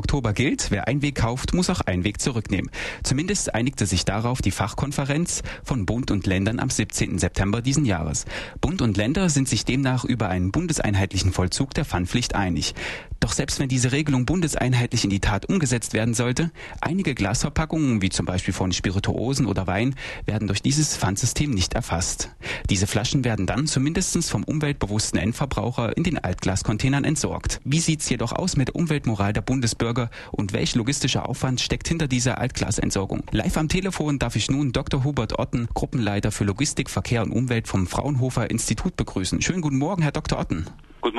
Oktober gilt, wer Einweg kauft, muss auch Einweg zurücknehmen. Zumindest einigte sich darauf die Fachkonferenz von Bund und Ländern am 17. September diesen Jahres. Bund und Länder sind sich demnach über einen bundeseinheitlichen Vollzug der Pfandpflicht einig. Doch selbst wenn diese Regelung bundeseinheitlich in die Tat umgesetzt werden sollte, einige Glasverpackungen, wie zum Beispiel von Spirituosen oder Wein, werden durch dieses Pfandsystem nicht erfasst. Diese Flaschen werden dann zumindest vom umweltbewussten Endverbraucher in den Altglascontainern entsorgt. Wie sieht's jedoch aus mit der Umweltmoral der Bundesbürger und welch logistischer Aufwand steckt hinter dieser Altglasentsorgung? Live am Telefon darf ich nun Dr. Hubert Otten, Gruppenleiter für Logistik, Verkehr und Umwelt vom Fraunhofer Institut begrüßen. Schönen guten Morgen, Herr Dr. Otten.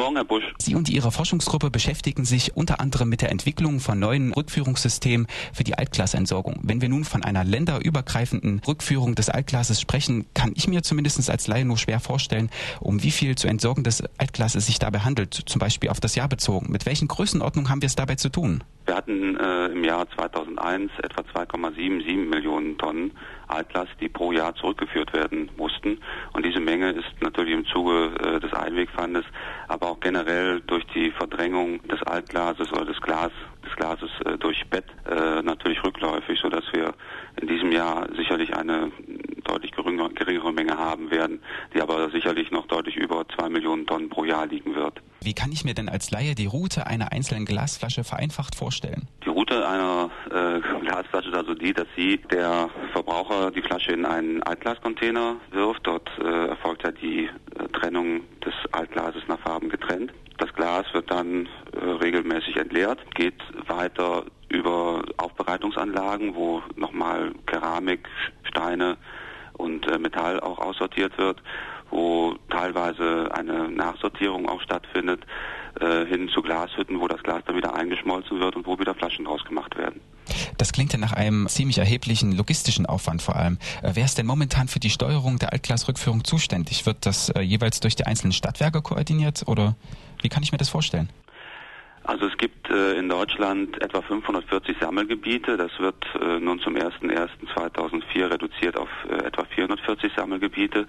Morgen, Herr Busch. Sie und Ihre Forschungsgruppe beschäftigen sich unter anderem mit der Entwicklung von neuen Rückführungssystemen für die Altglasentsorgung. Wenn wir nun von einer länderübergreifenden Rückführung des Altglases sprechen, kann ich mir zumindest als Laie nur schwer vorstellen, um wie viel zu entsorgen des Altglas es sich dabei handelt, zum Beispiel auf das Jahr bezogen. Mit welchen Größenordnungen haben wir es dabei zu tun? Wir hatten äh, im Jahr 2001 etwa 2,77 Millionen Tonnen Altglas, die pro Jahr zurückgeführt werden mussten. Und diese Menge ist natürlich im Zuge äh, des Einwegpfandes, aber auch generell durch die Verdrängung des Altglases oder des Glas des Glases äh, durch Bett äh, natürlich rückläufig, sodass wir in diesem Jahr sicherlich eine deutlich geringere, geringere Menge haben werden, die aber sicherlich noch deutlich über zwei Millionen Tonnen pro Jahr liegen wird. Wie kann ich mir denn als Laie die Route einer einzelnen Glasflasche vereinfacht vorstellen? Route einer äh, Glasflasche ist also die, dass sie der Verbraucher die Flasche in einen Altglascontainer wirft. Dort äh, erfolgt ja die äh, Trennung des Altglases nach Farben getrennt. Das Glas wird dann äh, regelmäßig entleert, geht weiter über Aufbereitungsanlagen, wo nochmal Keramik, Steine und äh, Metall auch aussortiert wird, wo teilweise eine Nachsortierung auch stattfindet, äh, hin zu Glashütten, wo das Glas dann wieder eingeschmolzen wird und wo wieder Flaschen draus gemacht werden. Das klingt ja nach einem ziemlich erheblichen logistischen Aufwand vor allem. Äh, wer ist denn momentan für die Steuerung der Altglasrückführung zuständig? Wird das äh, jeweils durch die einzelnen Stadtwerke koordiniert oder wie kann ich mir das vorstellen? Also es gibt äh, in Deutschland etwa 540 Sammelgebiete. Das wird äh, nun zum 01.01.2004 reduziert auf äh, etwa 440 Sammelgebiete.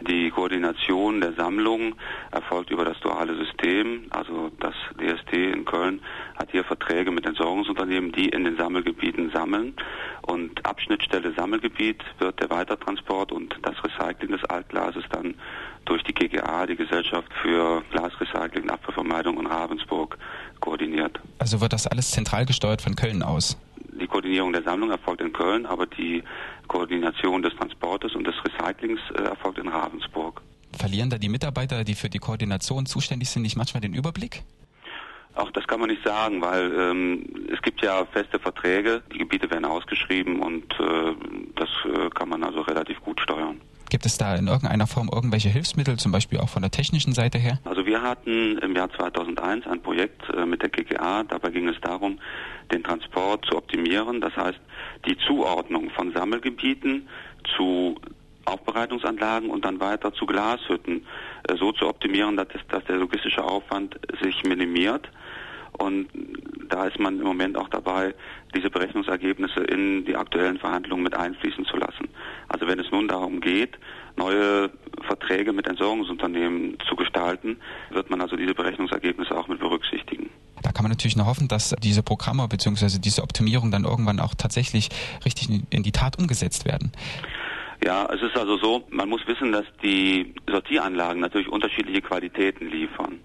Die Koordination der Sammlung erfolgt über das duale System. Also das DST in Köln hat hier Verträge mit Entsorgungsunternehmen, die in den Sammelgebieten sammeln. Und Abschnittstelle Sammelgebiet wird der Weitertransport und das Recycling des Altglases dann durch die GGA, die Gesellschaft für Glasrecycling, Abfallvermeidung in Ravensburg, koordiniert. Also wird das alles zentral gesteuert von Köln aus? Die Koordinierung der Sammlung erfolgt in Köln, aber die Koordination des Transportes und des Recyclings äh, erfolgt in Ravensburg. Verlieren da die Mitarbeiter, die für die Koordination zuständig sind, nicht manchmal den Überblick? Auch das kann man nicht sagen, weil ähm, es gibt ja feste Verträge, die Gebiete werden ausgeschrieben und äh, das äh, kann man also relativ. Gibt es da in irgendeiner Form irgendwelche Hilfsmittel, zum Beispiel auch von der technischen Seite her? Also wir hatten im Jahr 2001 ein Projekt äh, mit der GGA. Dabei ging es darum, den Transport zu optimieren. Das heißt, die Zuordnung von Sammelgebieten zu Aufbereitungsanlagen und dann weiter zu Glashütten äh, so zu optimieren, dass, dass der logistische Aufwand sich minimiert. Und da ist man im Moment auch dabei, diese Berechnungsergebnisse in die aktuellen Verhandlungen mit einfließen zu lassen. Also wenn es nun darum geht, neue Verträge mit Entsorgungsunternehmen zu gestalten, wird man also diese Berechnungsergebnisse auch mit berücksichtigen. Da kann man natürlich nur hoffen, dass diese Programme bzw. diese Optimierung dann irgendwann auch tatsächlich richtig in die Tat umgesetzt werden. Ja, es ist also so, man muss wissen, dass die Sortieranlagen natürlich unterschiedliche Qualitäten liefern.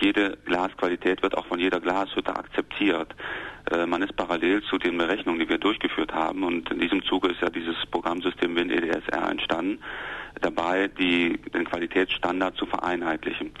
Jede Glasqualität wird auch von jeder Glashütte akzeptiert. Äh, man ist parallel zu den Berechnungen, die wir durchgeführt haben, und in diesem Zuge ist ja dieses Programmsystem WIN EDSR entstanden, dabei die, den Qualitätsstandard zu vereinheitlichen.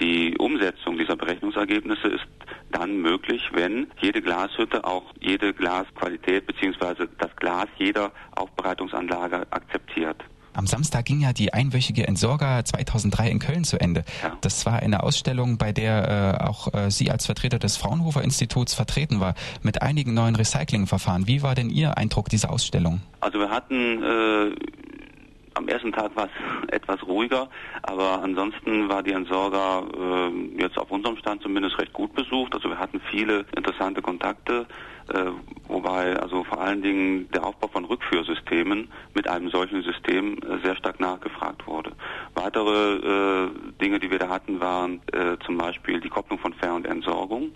Die Umsetzung dieser Berechnungsergebnisse ist dann möglich, wenn jede Glashütte auch jede Glasqualität bzw. das Glas jeder Aufbereitungsanlage akzeptiert. Am Samstag ging ja die einwöchige Entsorger 2003 in Köln zu Ende. Ja. Das war eine Ausstellung, bei der äh, auch äh, Sie als Vertreter des Fraunhofer Instituts vertreten war, mit einigen neuen Recyclingverfahren. Wie war denn Ihr Eindruck dieser Ausstellung? Also wir hatten äh, am ersten Tag war es etwas ruhiger, aber ansonsten war die Entsorger äh, jetzt auf unserem Stand zumindest recht gut besucht. Also wir hatten viele interessante Kontakte, äh, wobei also vor allen Dingen der Aufbau von Rückführsystemen mit einem solchen System äh, sehr stark nachgefragt wurde. Weitere äh, Dinge, die wir da hatten, waren äh, zum Beispiel die Kopplung von Fähr- und Entsorgung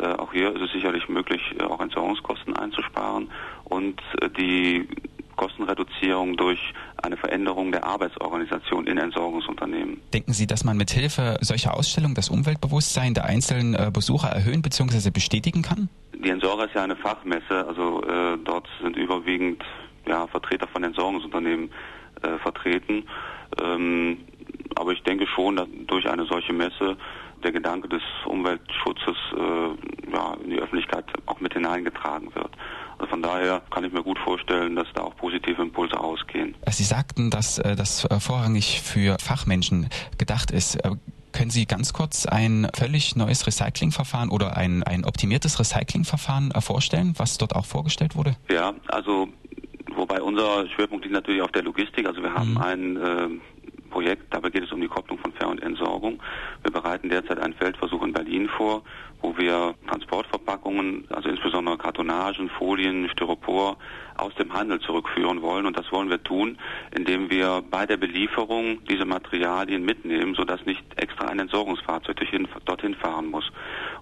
Äh, auch hier ist es sicherlich möglich, äh, auch Entsorgungskosten einzusparen und äh, die Kostenreduzierung durch eine Veränderung der Arbeitsorganisation in Entsorgungsunternehmen. Denken Sie, dass man mit Hilfe solcher Ausstellungen das Umweltbewusstsein der einzelnen Besucher erhöhen bzw. bestätigen kann? Die Entsorger ist ja eine Fachmesse, also äh, dort sind überwiegend ja, Vertreter von Entsorgungsunternehmen äh, vertreten. Ähm, aber ich denke schon, dass durch eine solche Messe der Gedanke des Umweltschutzes äh, ja, in die Öffentlichkeit auch mit hineingetragen wird. Also von daher kann ich mir gut vorstellen, dass da auch positive Impulse ausgehen. Sie sagten, dass äh, das äh, vorrangig für Fachmenschen gedacht ist. Äh, können Sie ganz kurz ein völlig neues Recyclingverfahren oder ein, ein optimiertes Recyclingverfahren vorstellen, was dort auch vorgestellt wurde? Ja, also wobei unser Schwerpunkt liegt natürlich auf der Logistik. Also wir haben mhm. ein äh, Projekt, dabei geht es um die Kopplung von Ver- und Entsorgung. Wir bereiten derzeit einen Feldversuch in Berlin vor, wo wir Transportverpackungen, also insbesondere Kartonagen, Folien, Styropor aus dem Handel zurückführen wollen. Und das wollen wir tun, indem wir bei der Belieferung diese Materialien mitnehmen, sodass nicht extra ein Entsorgungsfahrzeug dorthin fahren muss.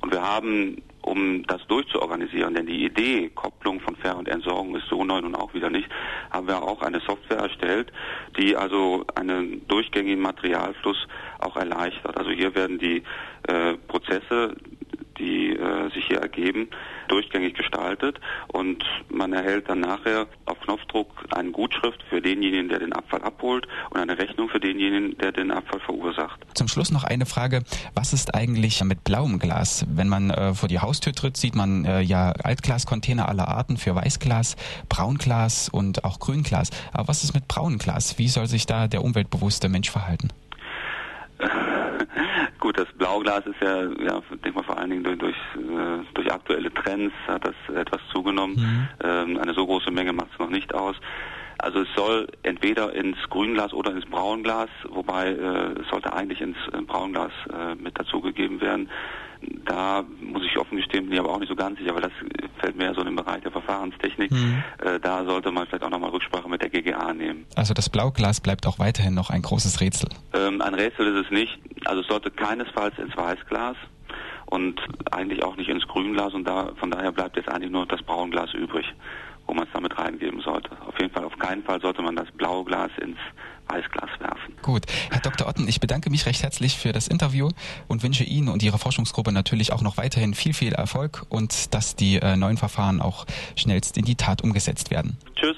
Und wir haben um das durchzuorganisieren. Denn die Idee, Kopplung von Ver- und Entsorgung ist so neu nun auch wieder nicht, haben wir auch eine Software erstellt, die also einen durchgängigen Materialfluss auch erleichtert. Also hier werden die äh, Prozesse die äh, sich hier ergeben, durchgängig gestaltet und man erhält dann nachher auf Knopfdruck eine Gutschrift für denjenigen, der den Abfall abholt und eine Rechnung für denjenigen, der den Abfall verursacht. Zum Schluss noch eine Frage. Was ist eigentlich mit blauem Glas? Wenn man äh, vor die Haustür tritt, sieht man äh, ja Altglascontainer aller Arten für Weißglas, Braunglas und auch Grünglas. Aber was ist mit braunem Glas? Wie soll sich da der umweltbewusste Mensch verhalten? Gut, das Blauglas ist ja, ja denke mal vor allen Dingen durch, durch, äh, durch aktuelle Trends hat das etwas zugenommen. Mhm. Ähm, eine so große Menge macht es noch nicht aus. Also es soll entweder ins Grünglas oder ins Braunglas, wobei äh, es sollte eigentlich ins äh, Braunglas äh, mit dazugegeben werden. Da muss ich offen gestehen, bin ich aber auch nicht so ganz sicher, weil das fällt mehr so in den Bereich der Verfahrenstechnik. Mhm. Äh, da sollte man vielleicht auch nochmal Rücksprache mit der GGA nehmen. Also das Blauglas bleibt auch weiterhin noch ein großes Rätsel. Ähm, ein Rätsel ist es nicht. Also es sollte keinesfalls ins Weißglas und eigentlich auch nicht ins Grünglas und da, von daher bleibt jetzt eigentlich nur das Braunglas übrig, wo man es damit reingeben sollte. Auf jeden Fall, auf keinen Fall sollte man das blaue Glas ins Weißglas werfen. Gut. Herr Dr. Otten, ich bedanke mich recht herzlich für das Interview und wünsche Ihnen und Ihrer Forschungsgruppe natürlich auch noch weiterhin viel, viel Erfolg und dass die äh, neuen Verfahren auch schnellst in die Tat umgesetzt werden. Tschüss.